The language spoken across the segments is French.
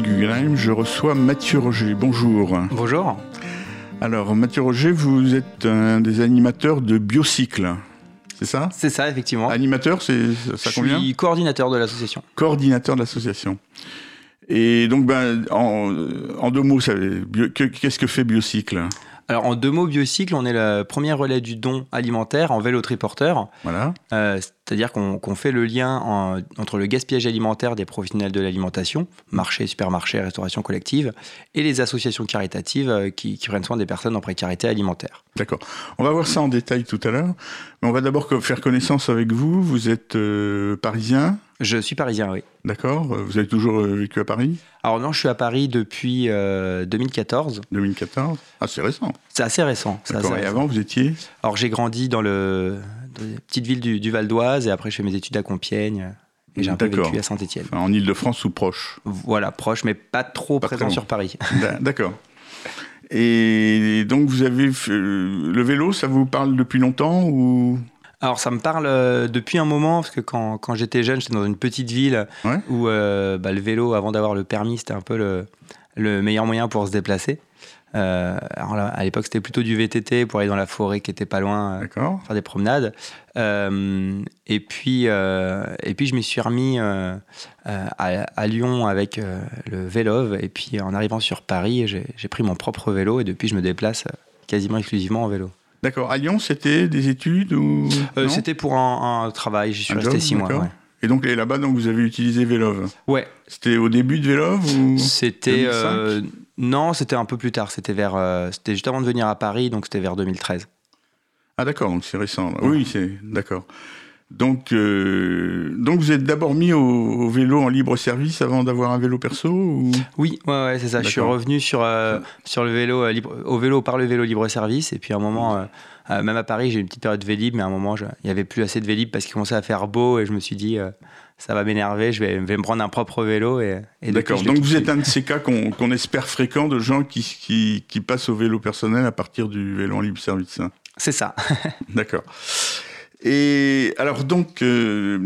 Guggenheim, je reçois Mathieu Roger. Bonjour. Bonjour. Alors, Mathieu Roger, vous êtes un des animateurs de Biocycle. C'est ça? C'est ça, effectivement. Animateur, c'est ça Je suis coordinateur de l'association. Coordinateur de l'association. Et donc, ben, en, deux mots, qu'est-ce que fait Biocycle? Alors en deux mots, Biocycle, on est le premier relais du don alimentaire en vélo triporteur. Voilà. Euh, c'est-à-dire qu'on fait le lien entre le gaspillage alimentaire des professionnels de l'alimentation, marché, supermarché, restauration collective, et les associations caritatives euh, qui, prennent soin des personnes en précarité alimentaire. D'accord. On va voir ça en détail tout à l'heure. Mais on va d'abord faire connaissance avec vous. Vous êtes euh, parisien? Je suis parisien, oui. D'accord. Vous avez toujours euh, vécu à Paris? Alors non, je suis à Paris depuis 2014. 2014 Ah, c'est récent. C'est assez récent. D'accord. Et avant, vous étiez? Alors j'ai grandi dans le petite ville du, Val d'Oise et après je fais mes études à Compiègne. Et j'ai un peu vécu à Saint-Etienne. en Ile-de-France ou proche Voilà, proche, mais pas trop présent sur Paris. D'accord. Et donc vous avez le vélo, ça vous parle depuis longtemps ou? Alors ça me parle euh, depuis un moment, parce que quand, quand j'étais jeune, j'étais dans une petite ville où euh, bah, le vélo, avant d'avoir le permis, c'était un peu le, le, meilleur moyen pour se déplacer. Euh, alors là, à l'époque, c'était plutôt du VTT pour aller dans la forêt qui était pas loin, euh, faire des promenades. Euh, et puis, et puis, je me suis remis à, Lyon avec le vélo. Et puis, en arrivant sur Paris, j'ai pris mon propre vélo et depuis, je me déplace quasiment exclusivement en vélo. D'accord. À Lyon, c'était des études ou C'était pour un, travail. J'y suis resté six mois. Et donc là-bas, donc vous avez utilisé Vélove. Ouais. C'était au début de Vélove ou C'était non, c'était un peu plus tard. C'était vers, euh, c'était juste avant de venir à Paris, donc c'était vers 2013. Ah d'accord, donc c'est récent. Oui, c'est d'accord. Donc, euh, donc vous êtes d'abord mis au, vélo en libre service avant d'avoir un vélo perso Oui, ouais, ouais c'est ça. Je suis revenu sur, euh, sur le vélo, libre, au vélo par le vélo libre service. Et puis à un moment, même à Paris, j'ai eu une petite période Vélib, mais à un moment, il n'y avait plus assez de Vélib parce qu'il commençait à faire beau et je me suis dit, ça va m'énerver, je vais, me prendre un propre vélo. Et, D'accord, donc vous êtes un de ces cas qu'on espère fréquent de gens qui, qui, passent au vélo personnel à partir du vélo en libre service. Hein. C'est ça. D'accord. Et alors donc, euh,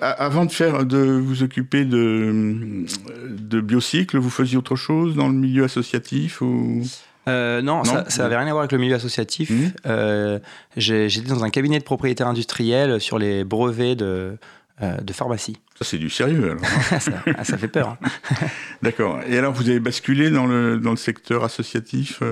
avant de faire, de vous occuper de, de biocycle, vous faisiez autre chose dans le milieu associatif ou? Euh, non, ça n'avait rien à voir avec le milieu associatif. Mmh. Euh, j'étais dans un cabinet de propriétaires industriels sur les brevets de, de pharmacie. Ça, c'est du sérieux, alors. Ah, ça, fait peur. Hein. D'accord. Et alors, vous avez basculé dans le, dans le secteur associatif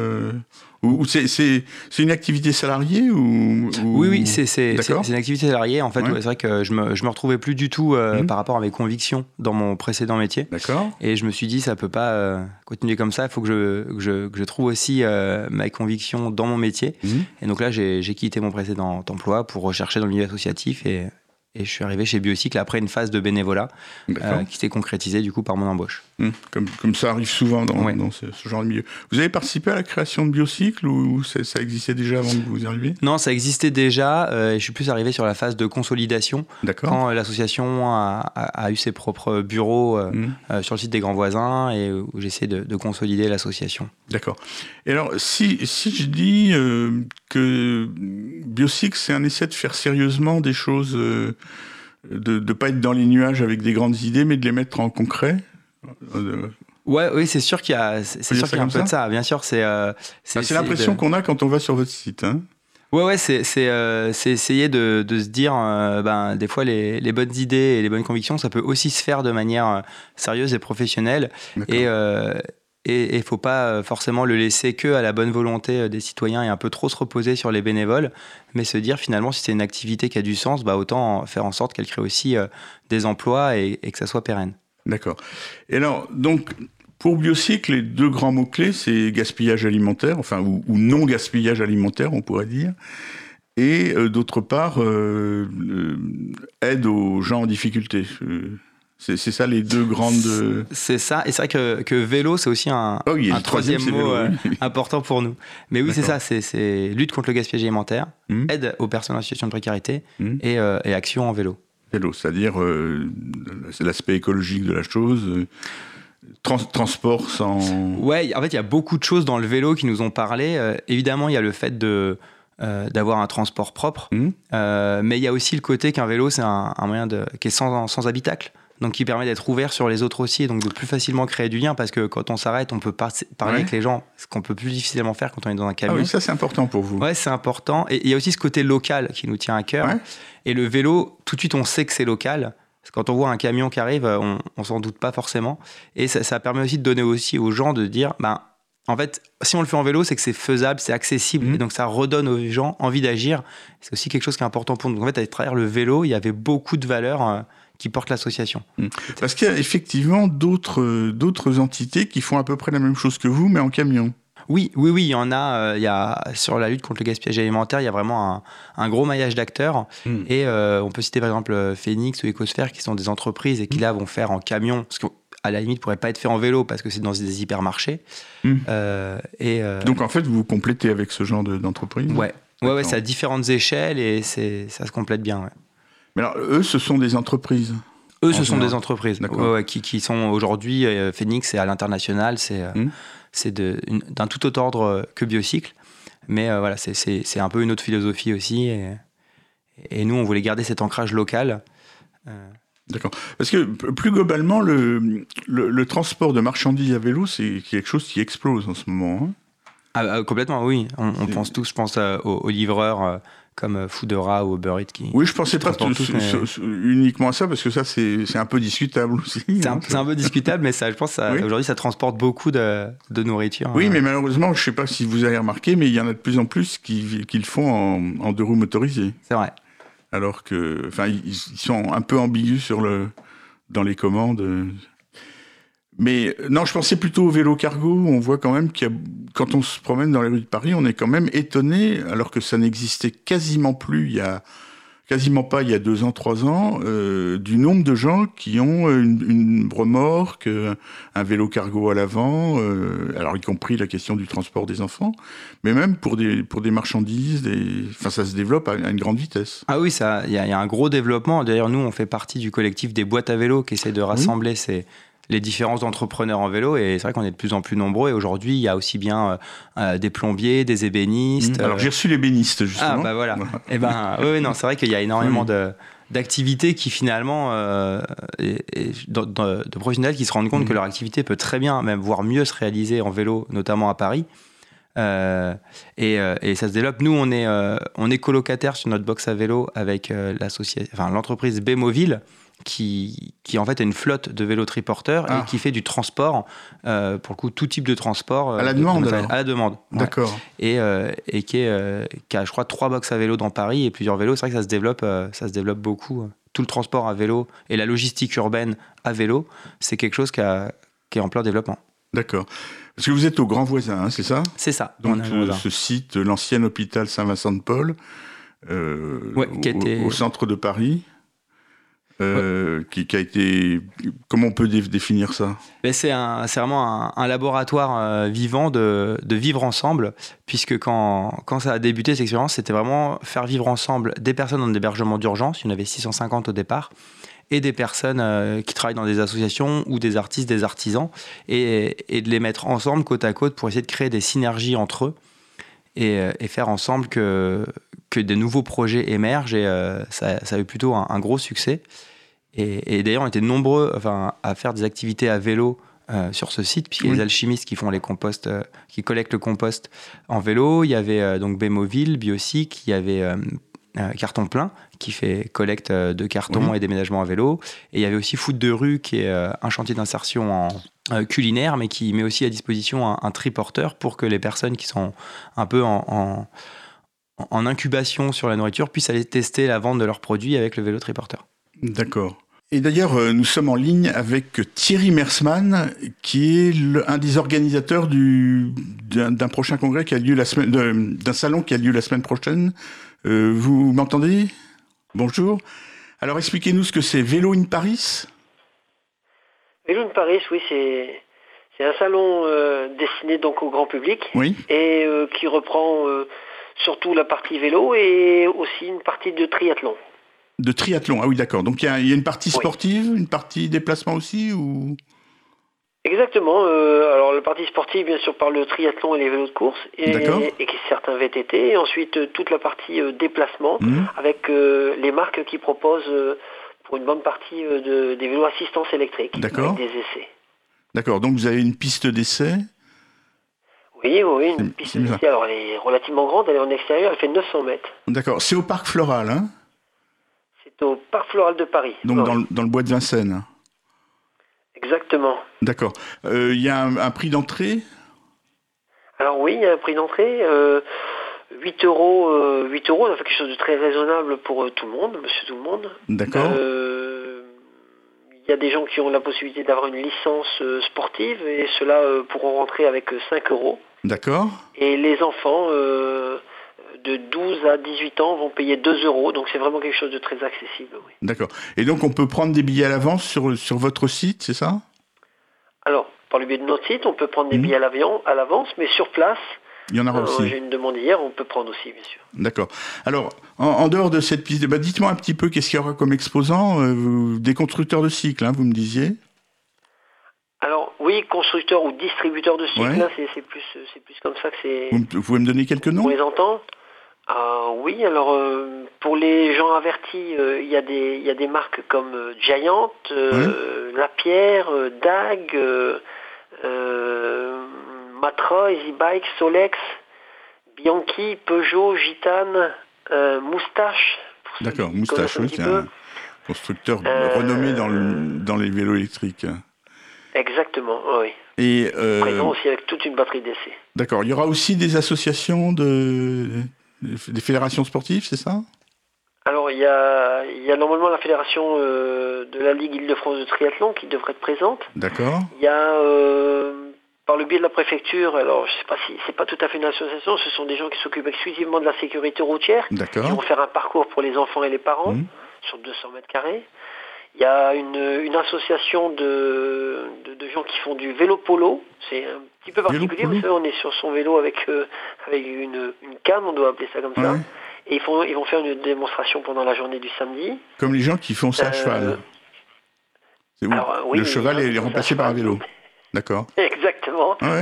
ou, c'est une activité salariée ou, Oui, oui, c'est une activité salariée. En fait, c'est vrai que je me, je me retrouvais plus du tout euh, mmh. par rapport à mes convictions dans mon précédent métier. D'accord. Et je me suis dit, ça peut pas euh, continuer comme ça. Il faut que je, que je, que je, trouve aussi euh, mes convictions dans mon métier. Mmh. Et donc là, j'ai quitté mon précédent emploi pour rechercher dans le milieu associatif et et je suis arrivé chez Biocycle après une phase de bénévolat euh, qui s'est concrétisée du coup par mon embauche. Hum, comme, comme, ça arrive souvent dans, dans ce, genre de milieu. Vous avez participé à la création de Biocycle ou ça, existait déjà avant que vous y arriviez? Non, ça existait déjà. Euh, et je suis plus arrivé sur la phase de consolidation. Quand l'association a, a, eu ses propres bureaux euh, hum. sur le site des Grands Voisins et où j'essaie de, de, consolider l'association. D'accord. Et alors, si, si je dis que Biocycle, c'est un essai de faire sérieusement des choses de ne pas être dans les nuages avec des grandes idées, mais de les mettre en concret euh, Ouais, oui, c'est sûr qu'il y a, c'est sûr qu'il y a un peu de ça. Bien sûr, c'est. Euh, c'est l'impression qu'on a quand on va sur votre site. Hein. Ouais, ouais, c'est euh, essayer de, de, se dire, ben, des fois, les, les, bonnes idées et les bonnes convictions, ça peut aussi se faire de manière sérieuse et professionnelle. Et, et il ne faut pas euh, forcément le laisser que à la bonne volonté euh, des citoyens et un peu trop se reposer sur les bénévoles, mais se dire finalement si c'est une activité qui a du sens, bah autant faire en sorte qu'elle crée aussi euh, des emplois et, que ça soit pérenne. D'accord. Et alors, donc, pour Biocycle, les deux grands mots-clés, c'est gaspillage alimentaire, enfin, ou, non gaspillage alimentaire, on pourrait dire, et d'autre part, aide aux gens en difficulté. C'est ça les deux grandes. C'est ça, et c'est vrai que, que vélo, c'est aussi un, oh un troisième, mot euh, important pour nous. Mais oui, c'est ça, c'est lutte contre le gaspillage alimentaire, hmm. aide aux personnes en situation de précarité hmm. et, euh, et, action en vélo. Vélo, c'est-à-dire euh, c'est l'aspect écologique de la chose. transport sans. Ouais, en fait, il y a beaucoup de choses dans le vélo qui nous ont parlé. évidemment, il y a le fait de d'avoir un transport propre, hmm. mais il y a aussi le côté qu'un vélo, c'est un, un, moyen de, qui est sans, sans habitacle. Donc qui permet d'être ouvert sur les autres aussi, et donc de plus facilement créer du lien, parce que quand on s'arrête, on peut parler avec les gens, ce qu'on peut plus difficilement faire quand on est dans un camion. Ah oui, ça c'est important pour vous. Ouais, c'est important. Et il y a aussi ce côté local qui nous tient à cœur. Et le vélo, tout de suite, on sait que c'est local. Parce que quand on voit un camion qui arrive, on, on s'en doute pas forcément. Et ça, ça, permet aussi de donner aussi aux gens de dire, ben, en fait, si on le fait en vélo, c'est que c'est faisable, c'est accessible, mmh. et donc ça redonne aux gens envie d'agir. C'est aussi quelque chose qui est important pour nous. En fait, à travers le vélo, il y avait beaucoup de valeurs euh, qui portent l'association. Mmh. Parce qu'il y a effectivement d'autres d'autres entités qui font à peu près la même chose que vous, mais en camion. Oui, oui, oui, il y en a. Euh, il y a sur la lutte contre le gaspillage alimentaire, il y a vraiment un, gros maillage d'acteurs. Mmh. Et euh, on peut citer par exemple Phoenix ou Ecosphère, qui sont des entreprises et qui là vont faire en camion. Parce que à la limite pourrait pas être fait en vélo parce que c'est dans des hypermarchés. Euh, et euh, Donc en fait, vous vous complétez avec ce genre d'entreprise Ouais, ouais, ouais c'est à différentes échelles et ça se complète bien. Ouais. Mais alors, eux, ce sont des entreprises Eux, ce sont des entreprises qui, qui, sont aujourd'hui, euh, Phoenix, c'est à l'international, c'est hmm. c'est d'un tout autre ordre que Biocycle. Mais voilà, c'est un peu une autre philosophie aussi. Et, et, nous, on voulait garder cet ancrage local. D'accord. Parce que plus globalement, le, le, transport de marchandises à vélo, c'est quelque chose qui explose en ce moment. Hein. Ah, ah, complètement, oui. On, pense tous, je pense, euh, aux, livreurs euh, comme Foodora ou Uber Eats qui. Oui, je pensais pas uniquement à ça parce que ça, c'est un peu discutable aussi. C'est un, un, peu discutable, mais ça, je pense, aujourd'hui, ça transporte beaucoup de, de nourriture. Oui, hein. mais malheureusement, je sais pas si vous avez remarqué, mais il y en a de plus en plus qui, qui le font en, en deux roues motorisées. C'est vrai alors que, enfin, ils, sont un peu ambigus sur le, dans les commandes. Mais non, je pensais plutôt au vélo cargo. On voit quand même qu'il quand on se promène dans les rues de Paris, on est quand même étonné, alors que ça n'existait quasiment plus il y a quasiment pas il y a deux ans, trois ans, euh, du nombre de gens qui ont une, une remorque, euh, un vélo cargo à l'avant, euh, alors y compris la question du transport des enfants, mais même pour des pour des marchandises, des, enfin ça se développe à, une grande vitesse. Ah oui, ça, il y, y, a un gros développement. D'ailleurs, nous, on fait partie du collectif des boîtes à vélo qui essaie de rassembler ces les différents entrepreneurs en vélo. Et c'est vrai qu'on est de plus en plus nombreux. Et aujourd'hui, il y a aussi bien euh, euh, des plombiers, des ébénistes. Mmh. Alors, j'ai reçu l'ébéniste, justement. Ah, bah voilà. et eh ben, oui, non, c'est vrai qu'il y a énormément de d'activités qui finalement euh, de, professionnels qui se rendent compte mmh. que leur activité peut très bien même voire mieux se réaliser en vélo notamment à Paris et, et, ça se développe nous on est on est colocataire sur notre box à vélo avec enfin l'entreprise Bémoville qui, qui en fait a une flotte de vélos triporteurs et ah. qui fait du transport, euh, pour le coup, tout type de transport. à la demande À la demande. D'accord. Et, euh, et qui, est, euh, qui, a, je crois, trois box à vélo dans Paris et plusieurs vélos. C'est vrai que ça se développe, ça se développe beaucoup. Tout le transport à vélo et la logistique urbaine à vélo, c'est quelque chose qui, a, qui, est en plein développement. D'accord. Parce que vous êtes au Grand Voisin, hein, c'est ça? C'est ça. Donc, ce site, l'ancien hôpital Saint-Vincent-de-Paul, au centre de Paris. Euh, qui, a été. Comment on peut définir ça? Ben, C'est vraiment un, laboratoire euh, vivant de, de, vivre ensemble, puisque quand, quand ça a débuté cette expérience, c'était vraiment faire vivre ensemble des personnes en hébergement d'urgence, il y en avait 650 au départ, et des personnes euh, qui travaillent dans des associations ou des artistes, des artisans, et, et, de les mettre ensemble côte à côte pour essayer de créer des synergies entre eux et, et faire ensemble que, que des nouveaux projets émergent et ça, ça, a eu plutôt un, un gros succès. Et, d'ailleurs, on était nombreux enfin, à faire des activités à vélo euh, sur ce site, puisqu'il y a les alchimistes qui font les composts, euh, qui collectent le compost en vélo. Il y avait euh, donc Bémoville, Biosic, il y avait Carton Plein, qui fait collecte de cartons et déménagement à vélo. Et il y avait aussi Foot de rue, qui est un chantier d'insertion en culinaire, mais qui met aussi à disposition un, triporteur pour que les personnes qui sont un peu en, incubation sur la nourriture puissent aller tester la vente de leurs produits avec le vélo triporteur. D'accord. Et d'ailleurs, euh, nous sommes en ligne avec Thierry Mersman, qui est un des organisateurs d'un prochain congrès qui a lieu la semaine, d'un salon qui a lieu la semaine prochaine. Euh, vous m'entendez? Bonjour. Alors, expliquez-nous ce que c'est Vélo in Paris? Vélo in Paris, oui, c'est c'est un salon euh, destiné donc au grand public oui. et qui reprend surtout la partie vélo et aussi une partie de triathlon. De triathlon, ah oui, d'accord. Donc il y, a une partie sportive, une partie déplacement aussi ou? Exactement. Euh, alors la partie sportive, bien sûr, par le triathlon et les vélos de course, et, et certains VTT. Et ensuite, euh, toute la partie euh, déplacement, mhm. avec les marques qui proposent pour une bonne partie de, des vélos assistance électrique. D'accord. Avec des essais. D'accord, donc vous avez une piste d'essai Oui, oui, une piste d'essai. Alors elle est relativement grande, elle est en extérieur, elle fait 900 mètres. D'accord, c'est au Parc Floral, hein? C'est au Parc Floral de Paris. Donc dans, le, dans, le bois de Vincennes Exactement. D'accord. Il y a un, prix d'entrée? Alors oui, il y a un prix d'entrée. 8 euros, 8 euros, on a fait quelque chose de très raisonnable pour tout le monde, monsieur tout le monde. D'accord. Il y a des gens qui ont la possibilité d'avoir une licence sportive et ceux-là pourront rentrer avec 5 euros. D'accord. Et les enfants de 12 à 18 ans vont payer 2 euros, donc c'est vraiment quelque chose de très accessible. Oui. D'accord. Et donc on peut prendre des billets à l'avance sur, sur votre site, c'est ça? Alors, par le biais de notre site, on peut prendre des billets à l'avance, mais sur place, il y en aura aussi. J'ai une demande hier, on peut prendre aussi, bien sûr. D'accord. Alors, en, dehors de cette piste, bah, dites-moi un petit peu qu'est-ce qu'il y aura comme exposants euh, Des constructeurs de cycles, hein, vous me disiez Alors, oui, constructeurs ou distributeurs de cycles, c'est plus, plus comme ça que c'est. Vous, pouvez me donner quelques noms On les entend ah, Oui, alors, euh, pour les gens avertis, euh, il y, y, a des marques comme Giant, Lapierre, DAG. Matra, EasyBike, Solex, Bianchi, Peugeot, Gitane, euh, Moustache. D'accord, Moustache, oui, c'est un constructeur euh, renommé dans, dans, les vélos électriques. Exactement, oui. Et euh, Présent aussi avec toute une batterie d'essai. D'accord, il y aura aussi des associations, de, des fédérations sportives, c'est ça? Alors il y, a, il y a normalement la fédération de la Ligue Île-de-France de triathlon qui devrait être présente. D'accord. Il y a par le biais de la préfecture, alors je sais pas si c'est pas tout à fait une association, ce sont des gens qui s'occupent exclusivement de la sécurité routière, qui vont faire un parcours pour les enfants et les parents mmh. sur 200 mètres carrés. Il y a une, association de, de, gens qui font du vélo polo, c'est un petit peu particulier, parce on est sur son vélo avec, euh, avec une, une, canne, on doit appeler ça comme ça. Et ils, font, ils vont faire une démonstration pendant la journée du samedi. Comme les gens qui font ça à euh, cheval. le cheval est remplacé par un vélo. D'accord. Exactement. Ah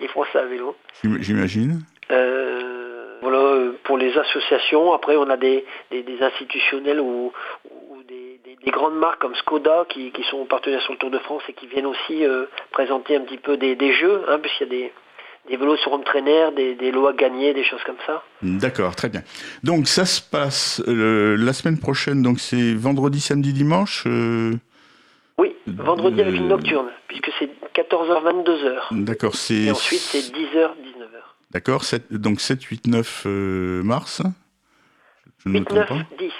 Ils font ça à vélo. J'imagine. Euh, voilà, pour les associations, après on a des, des, institutionnels ou, des, des, grandes marques comme Skoda qui, qui, sont partenaires sur le Tour de France et qui viennent aussi euh, présenter un petit peu des, jeux, hein, puisqu'il y a des, des vélos sur home trainer, des, des lots à gagner, des choses comme ça. D'accord, très bien. Donc ça se passe euh, la semaine prochaine, donc c'est vendredi, samedi, dimanche oui, vendredi avec une nocturne, puisque c'est 14h, 22h. D'accord, c'est... Et ensuite, c'est 10h, 19h. D'accord, donc 7, 8, 9 mars Je 8, 9, 10.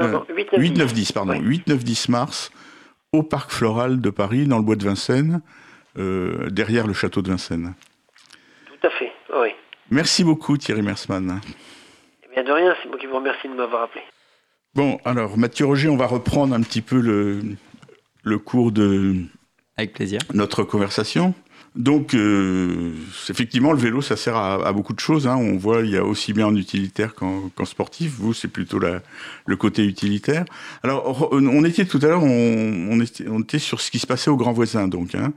Non, non, 8, 9, 8, 9 10. pardon. 8, 9, 10 mars, au Parc Floral de Paris, dans le bois de Vincennes, euh, derrière le château de Vincennes. Tout à fait, oui. Merci beaucoup Thierry Mersman. Eh bien de rien, c'est moi qui vous remercie de m'avoir appelé. Bon, alors Mathieu Roger, on va reprendre un petit peu le, le cours de Avec plaisir. notre conversation. Donc, euh, effectivement, le vélo, ça sert à, beaucoup de choses. Hein. On voit, il y a aussi bien en utilitaire qu'en sportif. Vous, c'est plutôt la, le côté utilitaire. Alors, on était tout à l'heure, on, était, on, était, sur ce qui se passait au Grand Voisin, donc. Hein.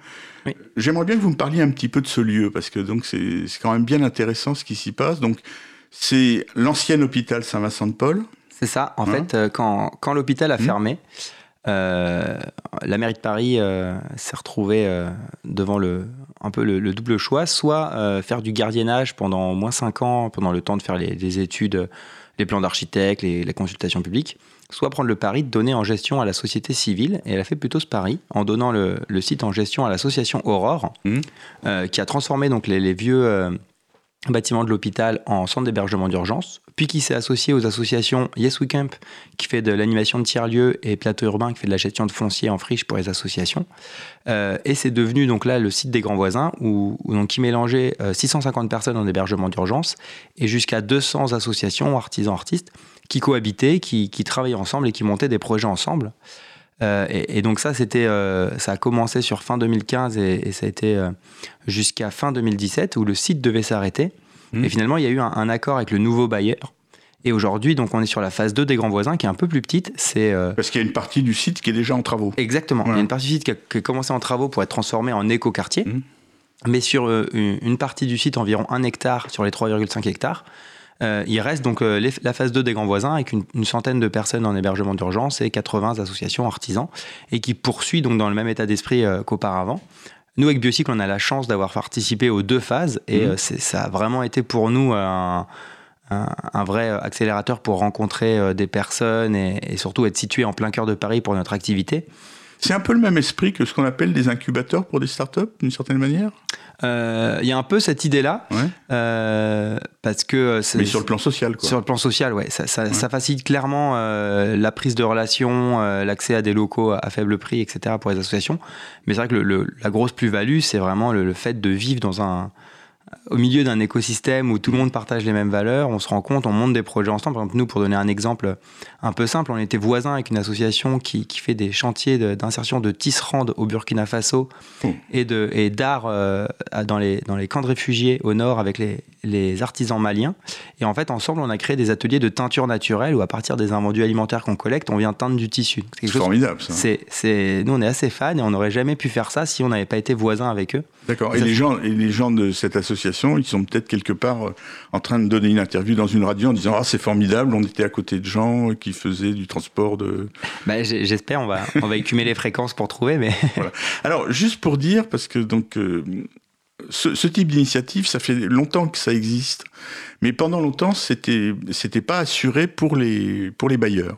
J'aimerais bien que vous me parliez un petit peu de ce lieu, parce que donc c'est quand même bien intéressant ce qui s'y passe. Donc, c'est l'ancien hôpital Saint-Vincent-de-Paul. C'est ça. En hein fait, euh, quand, quand l'hôpital a mmh. fermé, euh, la mairie de Paris euh, s'est retrouvée euh, devant le, un peu le, double choix, soit faire du gardiennage pendant au moins 5 ans, pendant le temps de faire les, études, les plans d'architecte, les, consultations publiques, soit prendre le pari de donner en gestion à la société civile. Et elle a fait plutôt ce pari en donnant le, site en gestion à l'association Aurore, mmh. qui a transformé donc les, vieux bâtiments de l'hôpital en centre d'hébergement d'urgence, puis qui s'est associé aux associations Yes We Camp, qui fait de l'animation de tiers-lieux, et Plateau Urbain, qui fait de la gestion de foncier en friche pour les associations. Euh, et c'est devenu donc là le site des grands voisins, où, donc, qui mélangeait 650 euh, personnes en hébergement d'urgence et jusqu'à 200 associations, artisans, artistes, qui cohabitaient, qui travaillaient ensemble et qui montaient des projets ensemble. Euh, et, donc ça, c'était, ça a commencé sur fin 2015 et, ça a été jusqu'à fin 2017 où le site devait s'arrêter. Mmh. Et finalement, il y a eu un, accord avec le nouveau bailleur. Et aujourd'hui, donc, on est sur la phase 2 des grands voisins, qui est un peu plus petite. C'est euh, Parce qu'il y a une partie du site qui est déjà en travaux. Exactement. Il y a une partie du site qui a, commencé en travaux pour être transformée en écoquartier. quartier mmh. Mais sur euh, une, partie du site, environ 1 hectare sur les 3,5 hectares, il reste donc la phase 2 des grands voisins avec une, centaine de personnes en hébergement d'urgence et 80 associations artisans et qui poursuit donc dans le même état d'esprit qu'auparavant. Nous, avec Biocycle, on a la chance d'avoir participé aux deux phases et mmh. ça a vraiment été pour nous un, un, vrai accélérateur pour rencontrer euh, des personnes et, surtout être situé en plein cœur de Paris pour notre activité. C'est un peu le même esprit que ce qu'on appelle des incubateurs pour des startups, d'une certaine manière? euh, Il y a un peu cette idée-là, euh, parce que... Mais sur le plan social, quoi. Sur le plan social, ouais. Ça, ça, facilite clairement la prise de relations, l'accès à des locaux à faible prix, etc. pour les associations. Mais c'est vrai que le, la grosse plus-value, c'est vraiment le, fait de vivre dans un au milieu d'un écosystème où tout le monde partage les mêmes valeurs, on se rend compte, on monte des projets ensemble. Par exemple, nous, pour donner un exemple un peu simple, on était voisins avec une association qui, fait des chantiers d'insertion de, tisserandes au Burkina Faso oh. et d'art euh, dans, les, dans les camps de réfugiés au nord avec les, les artisans maliens. Et en fait, ensemble, on a créé des ateliers de teinture naturelle où, à partir des invendus alimentaires qu'on collecte, on vient teindre du tissu. C'est formidable, ça. Nous, on est assez fans et on n'aurait jamais pu faire ça si on n'avait pas été voisins avec eux. D'accord. Et, les gens, et les gens de cette association, ils sont peut-être quelque part euh, en train de donner une interview dans une radio en disant Ah, c'est formidable, on était à côté de gens qui faisaient du transport de. Bah, j'espère, on va, on va écumer les fréquences pour trouver, mais. Alors, juste pour dire, parce que donc. Euh, ce, type d'initiative, ça fait longtemps que ça existe, mais pendant longtemps, c'était c'était pas assuré pour les pour les bailleurs.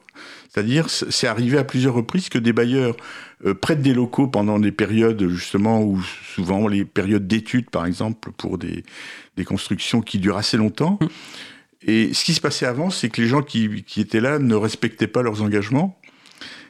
C'est-à-dire, c'est arrivé à plusieurs reprises que des bailleurs euh, prêtent des locaux pendant des périodes justement où souvent les périodes d'études, par exemple, pour des des constructions qui durent assez longtemps. Mmh. Et ce qui se passait avant, c'est que les gens qui, qui étaient là ne respectaient pas leurs engagements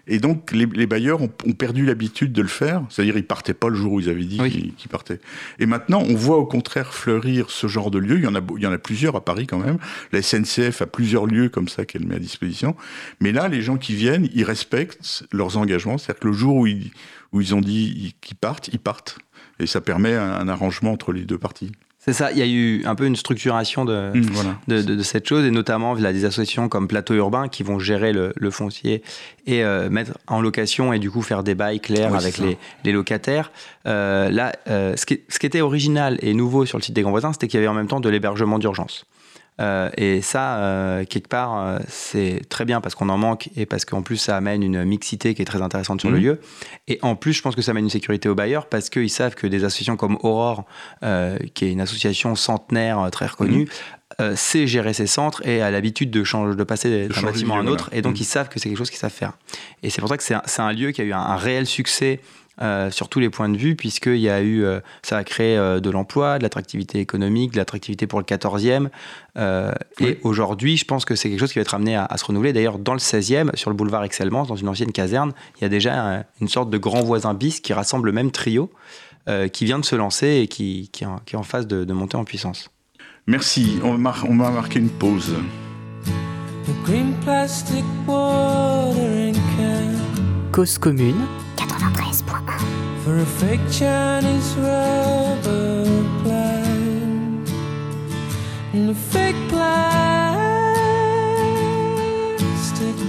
et donc, les, bailleurs ont, perdu l'habitude de le faire. C'est-à-dire, ils partaient pas le jour où ils avaient dit qu'ils partaient. Et maintenant, on voit au contraire fleurir ce genre de lieux. Il y en a, il y en a plusieurs à Paris quand même. La SNCF a plusieurs lieux comme ça qu'elle met à disposition. Mais là, les gens qui viennent, ils respectent leurs engagements. C'est-à-dire que le jour où ils, où ils ont dit qu'ils partent, ils partent. Et ça permet un arrangement entre les deux parties. C'est ça, il y a eu un peu une structuration de, mmh, de, cette chose, et notamment via des associations comme Plateau Urbain qui vont gérer le, foncier et euh, mettre en location et du coup faire des bails clairs avec les, locataires. Euh, là, euh, ce, qui, ce, qui, était original et nouveau sur le site des Grands Voisins, c'était qu'il y avait en même temps de l'hébergement d'urgence. Euh, et ça, euh, quelque part, euh, c'est très bien parce qu'on en manque et parce qu'en plus, ça amène une mixité qui est très intéressante sur le mhm. lieu. Et en plus, je pense que ça amène une sécurité aux bailleurs parce qu'ils savent que des associations comme Aurore, qui est une association centenaire très reconnue, mhm. sait gérer ses centres et a l'habitude de, changer, de passer d'un bâtiment à un autre. Et donc, mhm. ils savent que c'est quelque chose qu'ils savent faire. Et c'est pour ça que c'est un, lieu qui a eu un réel succès euh, sur tous les points de vue, puisqu'il y a eu, euh, ça a créé euh, de l'emploi, de l'attractivité économique, de l'attractivité pour le 14e. Et aujourd'hui, je pense que c'est quelque chose qui va être amené à, se renouveler. D'ailleurs, dans le 16e, sur le boulevard Excellence, dans une ancienne caserne, il y a déjà une sorte de grand voisin bis qui rassemble le même trio, qui vient de se lancer et qui, qui, est en phase de, monter en puissance. Merci. On va, on va marquer une pause. Cause commune For a fake Chinese rubber plant and a fake plastic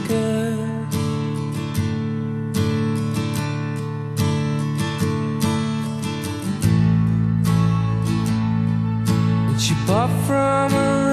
girl. And she bought from a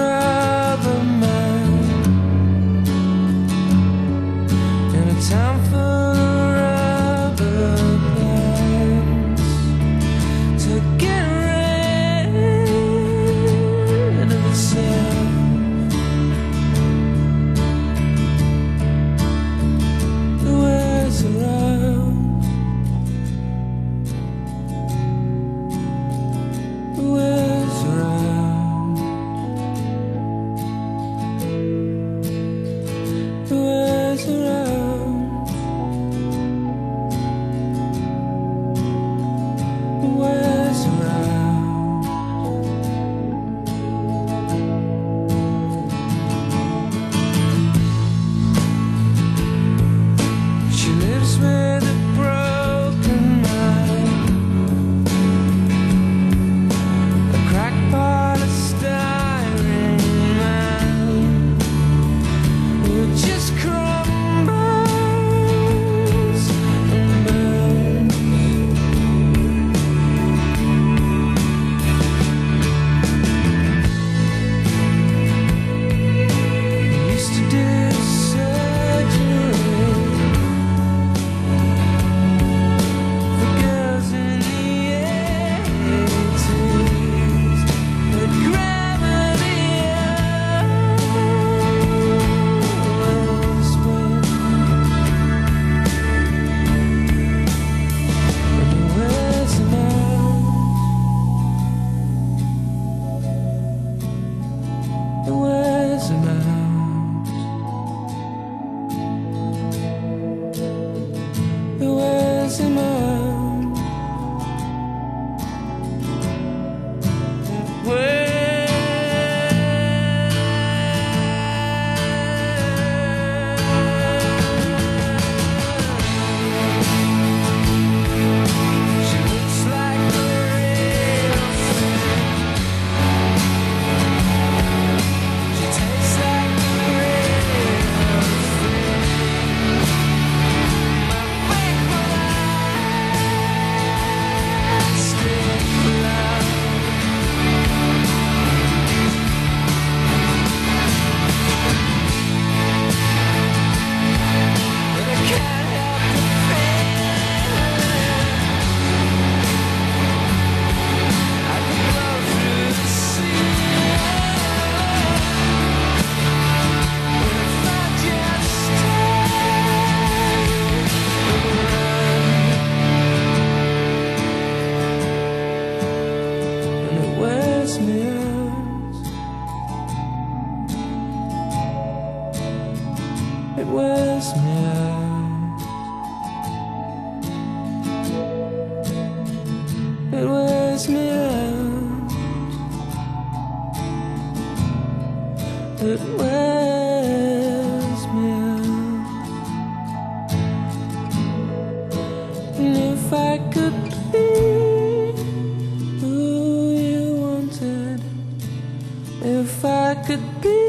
cực kỳ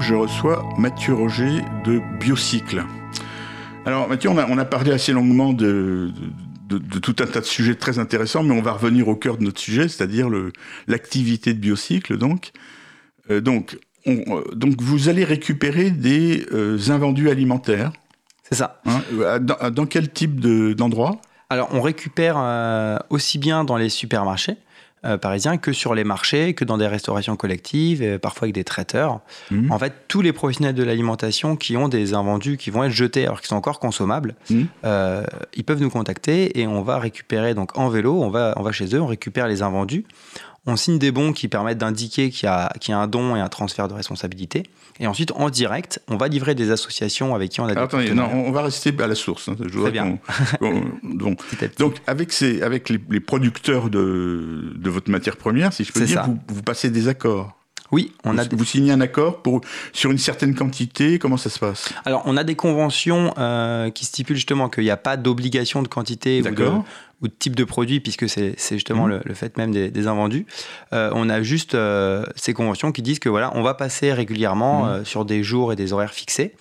je reçois Mathieu Roger de Biocycle. Alors Mathieu, on a, on a parlé assez longuement de, de, de, tout un tas de sujets très intéressants, mais on va revenir au cœur de notre sujet, c'est-à-dire l'activité de Biocycle. Donc, euh, donc, on, euh, donc vous allez récupérer des euh, invendus alimentaires. C'est ça. Hein, dans, dans, quel type d'endroit? Alors on récupère euh, aussi bien dans les supermarchés, euh, parisiens que sur les marchés, que dans des restaurations collectives, et parfois avec des traiteurs. Mmh. En fait, tous les professionnels de l'alimentation qui ont des invendus qui vont être jetés alors qu'ils sont encore consommables, Mmh. euh, ils peuvent nous contacter et on va récupérer donc en vélo, on va, on va chez eux, on récupère les invendus. On signe des bons qui permettent d'indiquer qu'il y, a, qu'il y a un don et un transfert de responsabilité. Et ensuite, en direct, on va livrer des associations avec qui on a des attendez, non, on va rester à la source. Hein, Très bien. donc, donc, avec, ces, avec les, les producteurs de, de votre matière première, si je peux dire, vous passez des accords. Oui, on vous, a des- vous signez un accord pour, sur une certaine quantité. Comment ça se passe? Alors, on a des conventions euh, qui stipulent justement qu'il n'y a pas d'obligation de quantité ou de, D'accord. ou de type de produit, puisque c'est justement Mhm. le, le fait même des, des invendus. Euh, on a juste euh, ces conventions qui disent que voilà, on va passer régulièrement euh, sur des jours et des horaires fixés.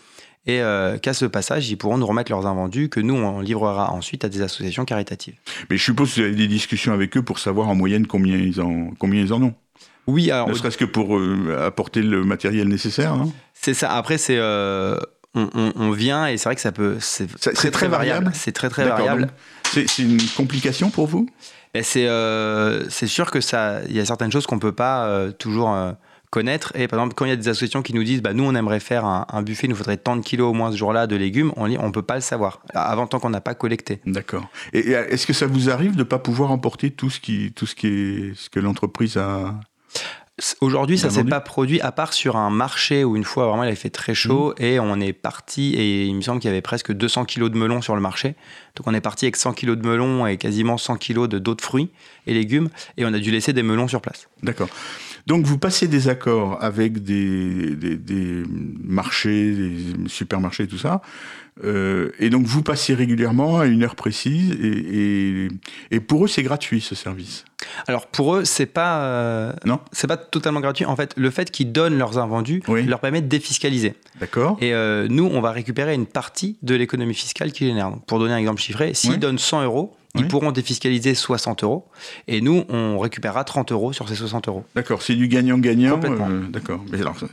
Et euh, qu'à ce passage, ils pourront nous remettre leurs invendus que nous, on livrera ensuite à des associations caritatives. Mais je suppose que vous avez des discussions avec eux pour savoir en moyenne combien ils en, combien ils en ont. Oui, alors Ne serait-ce que pour euh, apporter le matériel nécessaire. c'est ça. Après, c'est. euh, on, on- on vient et c'est vrai que ça peut. C'est très, variable C'est très, très variable. C'est une complication pour vous? C'est euh, c'est sûr que ça, il y a certaines choses qu'on peut pas toujours connaître. Et par exemple, quand il y a des associations qui nous disent, bah nous on aimerait faire un, un buffet, il nous faudrait tant de kilos au moins ce jour-là de légumes, on on peut pas le savoir avant tant qu'on n'a pas collecté. D'accord. Et, et est-ce que ça vous arrive de ne pas pouvoir emporter tout ce qui, tout ce qui est, ce que l'entreprise a Aujourd'hui, ça Bien s'est pas produit à part sur un marché où une fois vraiment il avait fait très chaud et on est parti et il me semble qu'il y avait presque 200 kilos de melons sur le marché. Donc on est parti avec 100 kilos de melons et quasiment 100 kilos de d'autres fruits et légumes et on a dû laisser des melons sur place. D'accord. Donc vous passez des accords avec des, des, des marchés, des supermarchés, tout ça. Euh, et donc vous passez régulièrement à une heure précise et, et, et pour eux c'est gratuit ce service. Alors pour eux, c'est pas euh, Non c'est pas totalement gratuit. En fait, le fait qu'ils donnent leurs invendus Oui. leur permet de défiscaliser. D'accord Et euh, nous, on va récupérer une partie de l'économie fiscale qu'ils génèrent. Donc, pour donner un exemple chiffré, s'ils Oui. donnent 100 euros, Oui. ils pourront défiscaliser 60 euros. Et nous, on récupérera 30 euros sur ces 60 euros. D'accord, c'est du gagnant-gagnant. Complètement. euh, D'accord. Ça-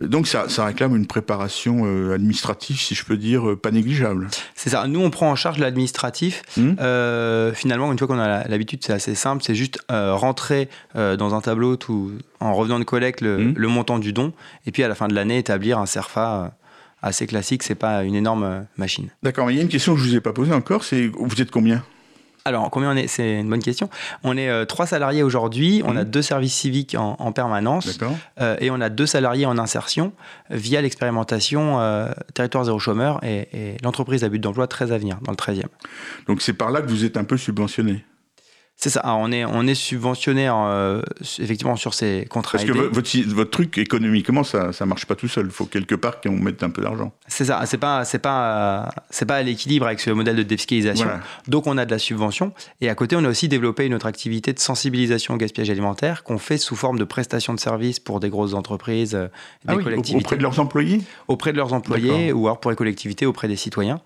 donc ça, ça réclame une préparation euh, administrative, si je peux dire, euh, pas négligeable. C'est ça. Nous, on prend en charge l'administratif. Mhm. Euh, finalement, une fois qu'on a l'habitude, c'est assez simple. C'est juste euh, rentrer euh, dans un tableau tout, en revenant de collecte le, Mhm. le montant du don. Et puis, à la fin de l'année, établir un CERFA euh, assez classique. C'est pas une énorme euh, machine. D'accord, mais il y a une question que je vous ai pas posée encore, c'est vous êtes combien? Alors, combien on est? C'est une bonne question. On est euh, trois salariés aujourd'hui. On Mhm. a deux services civiques en, en permanence. Euh, et on a deux salariés en insertion via l'expérimentation euh, Territoire Zéro Chômeur et, et l'entreprise à but d'emploi très à venir dans le 13e. Donc c'est par là que vous êtes un peu subventionné? C'est ça. on est on est subventionné euh, effectivement sur ces contrats. Parce que votre, votre, truc économiquement ça ça marche pas tout seul. Il faut quelque part qu'on mette un peu d'argent. C'est ça. C'est pas c'est pas c'est pas à l'équilibre avec ce modèle de défiscalisation. Donc on a de la subvention et à côté on a aussi développé une autre activité de sensibilisation au gaspillage alimentaire qu'on fait sous forme de prestation de services pour des grosses entreprises, euh, des ah collectivités. Auprès de leurs employés? Auprès de leurs employés ou alors pour les collectivités auprès des citoyens.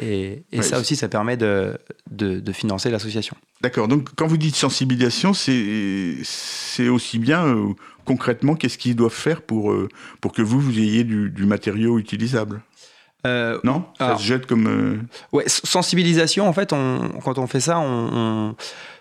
Et, et ça aussi ça permet de, de, de financer l'association. D'accord. Donc, quand vous dites sensibilisation, c'est aussi bien euh, concrètement qu'est-ce qu'ils doivent faire pour, euh, pour que vous, vous ayez du, matériau utilisable? Euh, non? Ça se jette comme. Ouais, sensibilisation, en fait, on, quand on fait ça, on,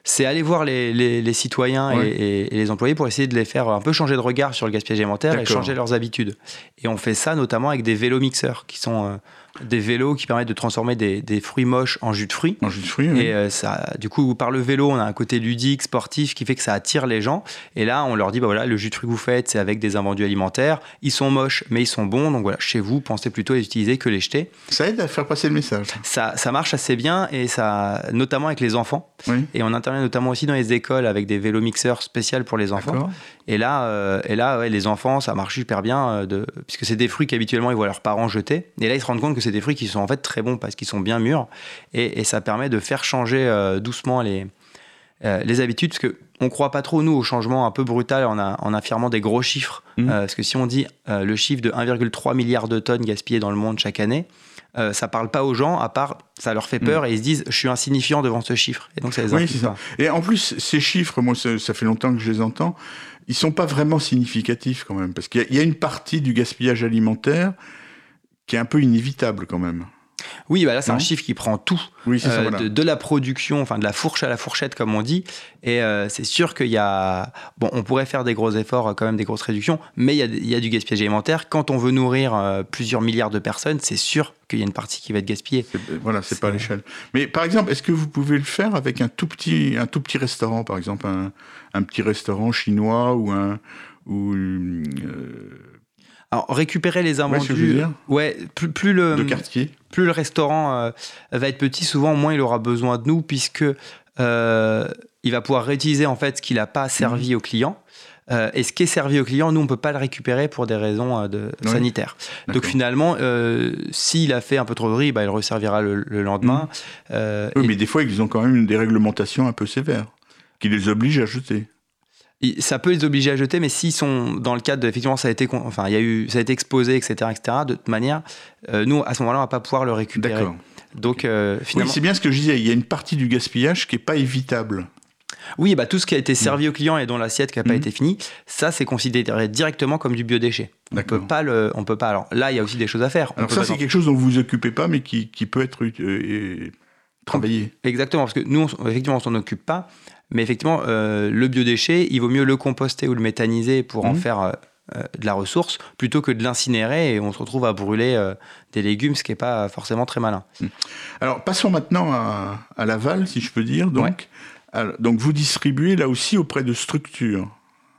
c'est aller voir les, les, citoyens et, les employés pour essayer de les faire un peu changer de regard sur le gaspillage alimentaire et changer leurs habitudes. Et on fait ça notamment avec des vélos mixeurs qui sont des vélos qui permettent de transformer des, fruits moches en jus de fruits. En jus de fruits, Et euh, ça, du coup, par le vélo, on a un côté ludique, sportif, qui fait que ça attire les gens. Et là, on leur dit, bah voilà, le jus de fruits que vous faites, c'est avec des invendus alimentaires. Ils sont moches, mais ils sont bons. Donc voilà, chez vous, pensez plutôt à les utiliser que les jeter. Ça aide à faire passer le message. Ça, ça marche assez bien, et ça, notamment avec les enfants. Et on intervient notamment aussi dans les écoles avec des vélos mixeurs spéciaux pour les enfants. Et là, euh, et là ouais, les enfants, ça marche super bien, euh, de, puisque c'est des fruits qu'habituellement ils voient leurs parents jeter. Et là, ils se rendent compte que c'est des fruits qui sont en fait très bons parce qu'ils sont bien mûrs. Et, ça permet de faire changer euh, doucement les, les habitudes, parce qu'on ne croit pas trop, nous, au changement un peu brutal en, en affirmant des gros chiffres. Mmh. parce que si on dit le chiffre de 1,3 milliard de tonnes gaspillées dans le monde chaque année, euh, ça parle pas aux gens, à part ça leur fait peur mm. et ils se disent je suis insignifiant devant ce chiffre. Et donc ça les oui, ça. Et en plus, ces chiffres, moi ça, fait longtemps que je les entends, ils sont pas vraiment significatifs quand même, parce qu'il y, a une partie du gaspillage alimentaire qui est un peu inévitable quand même. Oui, bah là, c'est un chiffre qui prend tout. Euh, de, la production, enfin de la fourche à la fourchette, comme on dit. Et euh, c'est sûr qu'il y a. Bon, on pourrait faire des gros efforts, quand même, des grosses réductions, mais il y a, du gaspillage alimentaire. Quand on veut nourrir euh, plusieurs milliards de personnes, c'est sûr qu'il y a une partie qui va être gaspillée. Voilà, c'est pas à l'échelle. Mais par exemple, est-ce que vous pouvez le faire avec un tout petit, un tout petit restaurant, par exemple, un, petit restaurant chinois ou un. Ou, alors récupérer les invendus, ouais, plus, plus, le de quartier, plus le restaurant euh, va être petit, souvent moins il aura besoin de nous puisque euh, il va pouvoir réutiliser en fait ce qu'il n'a pas servi mhm. au client. Euh, et ce qui est servi au client, nous, on ne peut pas le récupérer pour des raisons de, sanitaires. Donc finalement, s'il a fait un peu trop de riz, bah, il resservira le, lendemain. Mhm. oui, mais des fois, ils ont quand même des réglementations un peu sévères qui les obligent à jeter ça peut les obliger à jeter, mais s'ils sont dans le cadre de, effectivement, ça a été, enfin, il y a eu, ça a été exposé, etc., etc., de toute manière, euh, nous, à ce moment-là, on va pas pouvoir le récupérer. D'accord. Donc, euh, finalement. Oui, c'est bien ce que je disais, il y a une partie du gaspillage qui est pas évitable. Oui, bah, tout ce qui a été servi au client et dont l'assiette qui n'a pas mmh. été finie, ça, c'est considéré directement comme du biodéchet. On peut pas le, on peut pas. Alors là, il y a aussi des choses à faire. Alors ça, c'est quelque chose dont vous vous occupez pas, mais qui, qui peut être euh, Exactement, parce que nous, effectivement, on s'en occupe pas. Mais effectivement, euh, le biodéchet, il vaut mieux le composter ou le méthaniser pour en mmh. faire euh, euh, de la ressource plutôt que de l'incinérer et on se retrouve à brûler des légumes, ce qui n'est pas forcément très malin. Mmh. Alors passons maintenant à, l'aval, si je peux dire. Donc, donc vous distribuez là aussi auprès de structures,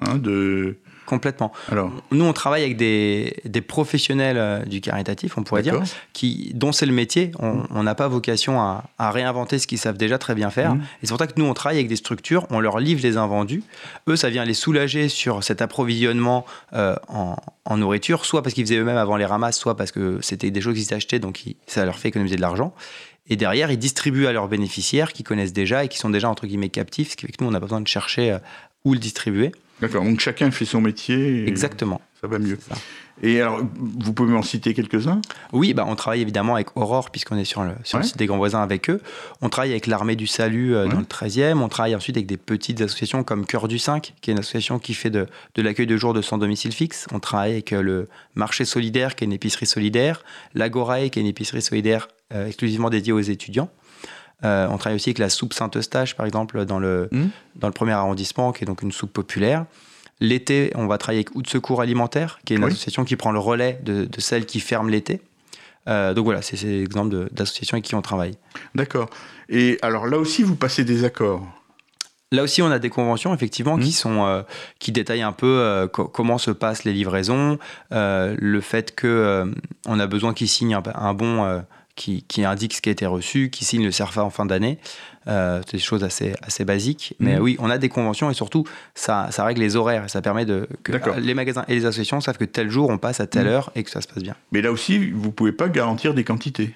hein, de, Complètement. Alors. Nous, on travaille avec des, des professionnels euh, du caritatif, on pourrait dire, qui, dont c'est le métier. On n'a pas vocation à, à, réinventer ce qu'ils savent déjà très bien faire. Mmh. Et c'est pour ça que nous, on travaille avec des structures, on leur livre les invendus. Eux, ça vient les soulager sur cet approvisionnement euh, en, en, nourriture, soit parce qu'ils faisaient eux-mêmes avant les ramasses, soit parce que c'était des choses qu'ils achetaient, donc ça leur fait économiser de l'argent. Et derrière, ils distribuent à leurs bénéficiaires qui connaissent déjà et qui sont déjà, entre guillemets, captifs, ce qui fait que nous, on n'a pas besoin de chercher euh, où le distribuer. D'accord, donc chacun fait son métier. Exactement. Ça va mieux. Et alors, vous pouvez m'en citer quelques-uns? Oui, bah, on travaille évidemment avec Aurore, puisqu'on est sur le, site des grands voisins avec eux. On travaille avec l'Armée du Salut euh, dans le 13e. On travaille ensuite avec des petites associations comme Cœur du 5, qui est une association qui fait de, de l'accueil de jour de sans domicile fixe. On travaille avec euh, le Marché Solidaire, qui est une épicerie solidaire. L'Agorae, qui est une épicerie solidaire euh, exclusivement dédiée aux étudiants. Euh, on travaille aussi avec la soupe Saint-Eustache, par exemple, dans le, hmm. dans le premier arrondissement, qui est donc une soupe populaire. L'été, on va travailler avec Out Secours Alimentaire, qui est une association qui prend le relais de, celle qui ferme l'été. Euh, donc voilà, c'est ces exemples d'associations avec qui on travaille. D'accord. Et alors là aussi, vous passez des accords? Là aussi, on a des conventions effectivement qui hmm. sont euh, qui détaillent un peu comment se passent les livraisons, le fait que on a besoin qu'ils signent un, bon qui, qui, indique ce qui a été reçu, qui signe le CERFA en fin d'année. Euh, c'est des choses assez, assez basiques. Mais mhm. oui, on a des conventions et surtout, ça, ça règle les horaires. Ça permet de, que les magasins et les associations savent que tel jour, on passe à telle mhm. heure et que ça se passe bien. Mais là aussi, vous ne pouvez pas garantir des quantités.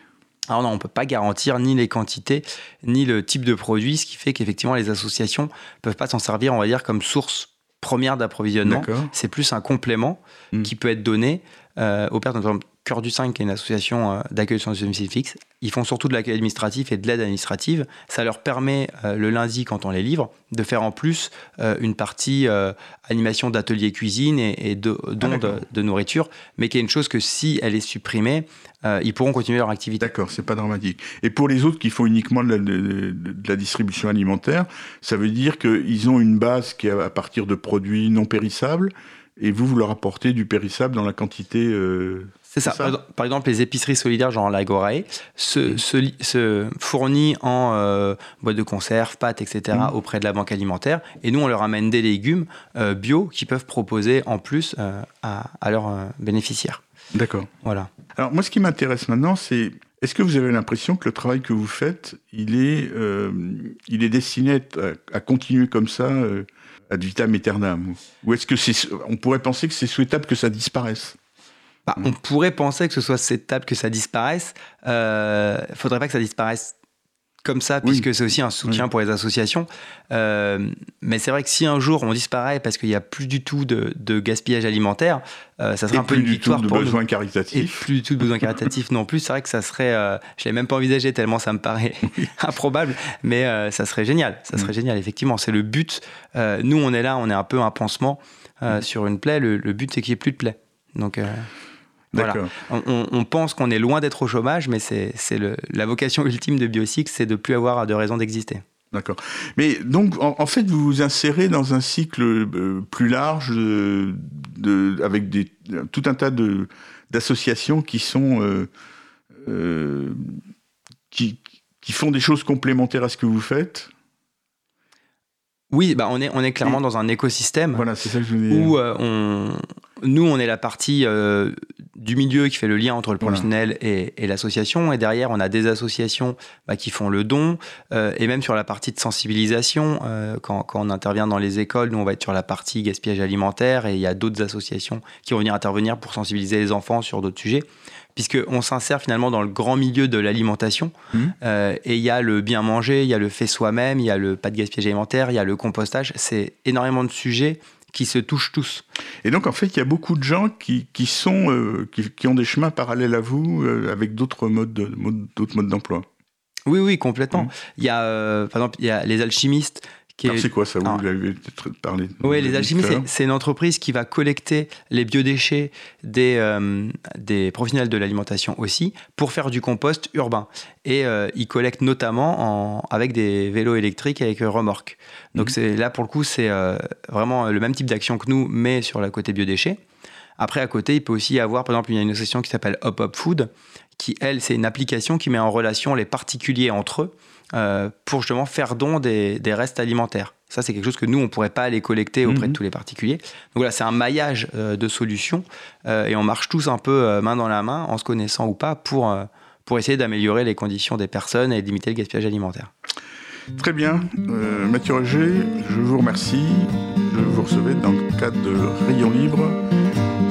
Alors non, on ne peut pas garantir ni les quantités, ni le type de produit, ce qui fait qu'effectivement, les associations ne peuvent pas s'en servir, on va dire, comme source première d'approvisionnement. C'est plus un complément hmm. qui peut être donné euh, aux personnes. Cœur du 5, qui est une association euh, d'accueil de domicile fixe, ils font surtout de l'accueil administratif et de l'aide administrative. Ça leur permet, euh, le lundi, quand on les livre, de faire en plus euh, une partie animation d'atelier cuisine et, de dons ah, de, nourriture, mais qui est une chose que si elle est supprimée, ils pourront continuer leur activité. D'accord, c'est pas dramatique. Et pour les autres qui font uniquement de la, distribution alimentaire, ça veut dire qu'ils ont une base qui est à partir de produits non périssables, et vous, vous leur apportez du périssable dans la quantité c'est ça. Par, exemple, les épiceries solidaires, genre l'Agorae, se, se, fournit en euh, boîtes de conserve, pâtes, etc. Mmh. auprès de la banque alimentaire. Et nous, on leur amène des légumes euh, bio qu'ils peuvent proposer en plus euh, à, à, leurs bénéficiaires. D'accord. Voilà. Alors, moi, ce qui m'intéresse maintenant, c'est est-ce que vous avez l'impression que le travail que vous faites, il est, il est destiné à, continuer comme ça ad vitam aeternam? Ou est-ce que c'est, on pourrait penser que c'est souhaitable que ça disparaisse? Bah, on pourrait penser que ce soit cette table que ça disparaisse. Il euh, ne faudrait pas que ça disparaisse comme ça, puisque c'est aussi un soutien pour les associations. Euh, mais c'est vrai que si un jour on disparaît parce qu'il n'y a plus du tout de, gaspillage alimentaire, euh, ça serait un peu une victoire pour de besoins caritatifs. Et plus du tout de besoins caritatifs non plus. C'est vrai que ça serait, je l'ai même pas envisagé tellement ça me paraît improbable, mais ça serait génial. Ça serait mm. génial, effectivement. C'est le but. nous, on est là, on est un peu un pansement mm. sur une plaie. Le, but, c'est qu'il n'y ait plus de plaie. Donc. On, pense qu'on est loin d'être au chômage, mais c'est la vocation ultime de Biosix, c'est de ne plus avoir de raison d'exister. D'accord. Mais donc, en, fait, vous vous insérez dans un cycle euh, plus large de, avec des, tout un tas d'associations qui sont euh, euh, qui, qui, font des choses complémentaires à ce que vous faites. Oui, bah on est on est clairement dans un écosystème. Voilà, c'est ça que je Où on, nous, on est la partie euh, du milieu qui fait le lien entre le professionnel et, l'association. Et derrière, on a des associations bah, qui font le don. Euh, et même sur la partie de sensibilisation, euh, quand, on intervient dans les écoles, nous, on va être sur la partie gaspillage alimentaire. Et il y a d'autres associations qui vont venir intervenir pour sensibiliser les enfants sur d'autres sujets. Puisqu'on s'insère finalement dans le grand milieu de l'alimentation. Mmh. et il y a le bien manger, il y a le fait soi-même, il y a le pas de gaspillage alimentaire, il y a le compostage. C'est énormément de sujets qui se touchent tous. Et donc en fait, il y a beaucoup de gens qui, qui sont euh, qui, ont des chemins parallèles à vous euh, avec d'autres modes d'autres modes d'emploi. Oui, oui, complètement. Mmh. Il y a, euh, par exemple, il y a les alchimistes c'est quoi ça Vous ah. l'avez peut-être parlé. Oui, les alchimistes, c'est une entreprise qui va collecter les biodéchets des, euh, des professionnels de l'alimentation aussi pour faire du compost urbain. Et euh, ils collectent notamment en, avec des vélos électriques avec remorque. Donc mhm. c'est là, pour le coup, c'est euh, vraiment le même type d'action que nous, mais sur le côté biodéchets. Après, à côté, il peut aussi y avoir, par exemple, il y a une association qui s'appelle Hop Hop Food, qui, elle, c'est une application qui met en relation les particuliers entre eux euh, pour justement faire don des, restes alimentaires. Ça, c'est quelque chose que nous, on ne pourrait pas aller collecter auprès de mhm. tous les particuliers. Donc voilà, c'est un maillage euh, de solutions euh, et on marche tous un peu main dans la main, en se connaissant ou pas, pour, pour essayer d'améliorer les conditions des personnes et limiter le gaspillage alimentaire. Très bien. Mathieu Roger, je vous remercie. Je vous recevais dans le cadre de Rayon Libre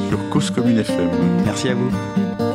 sur Cause Commune FM. Merci à vous.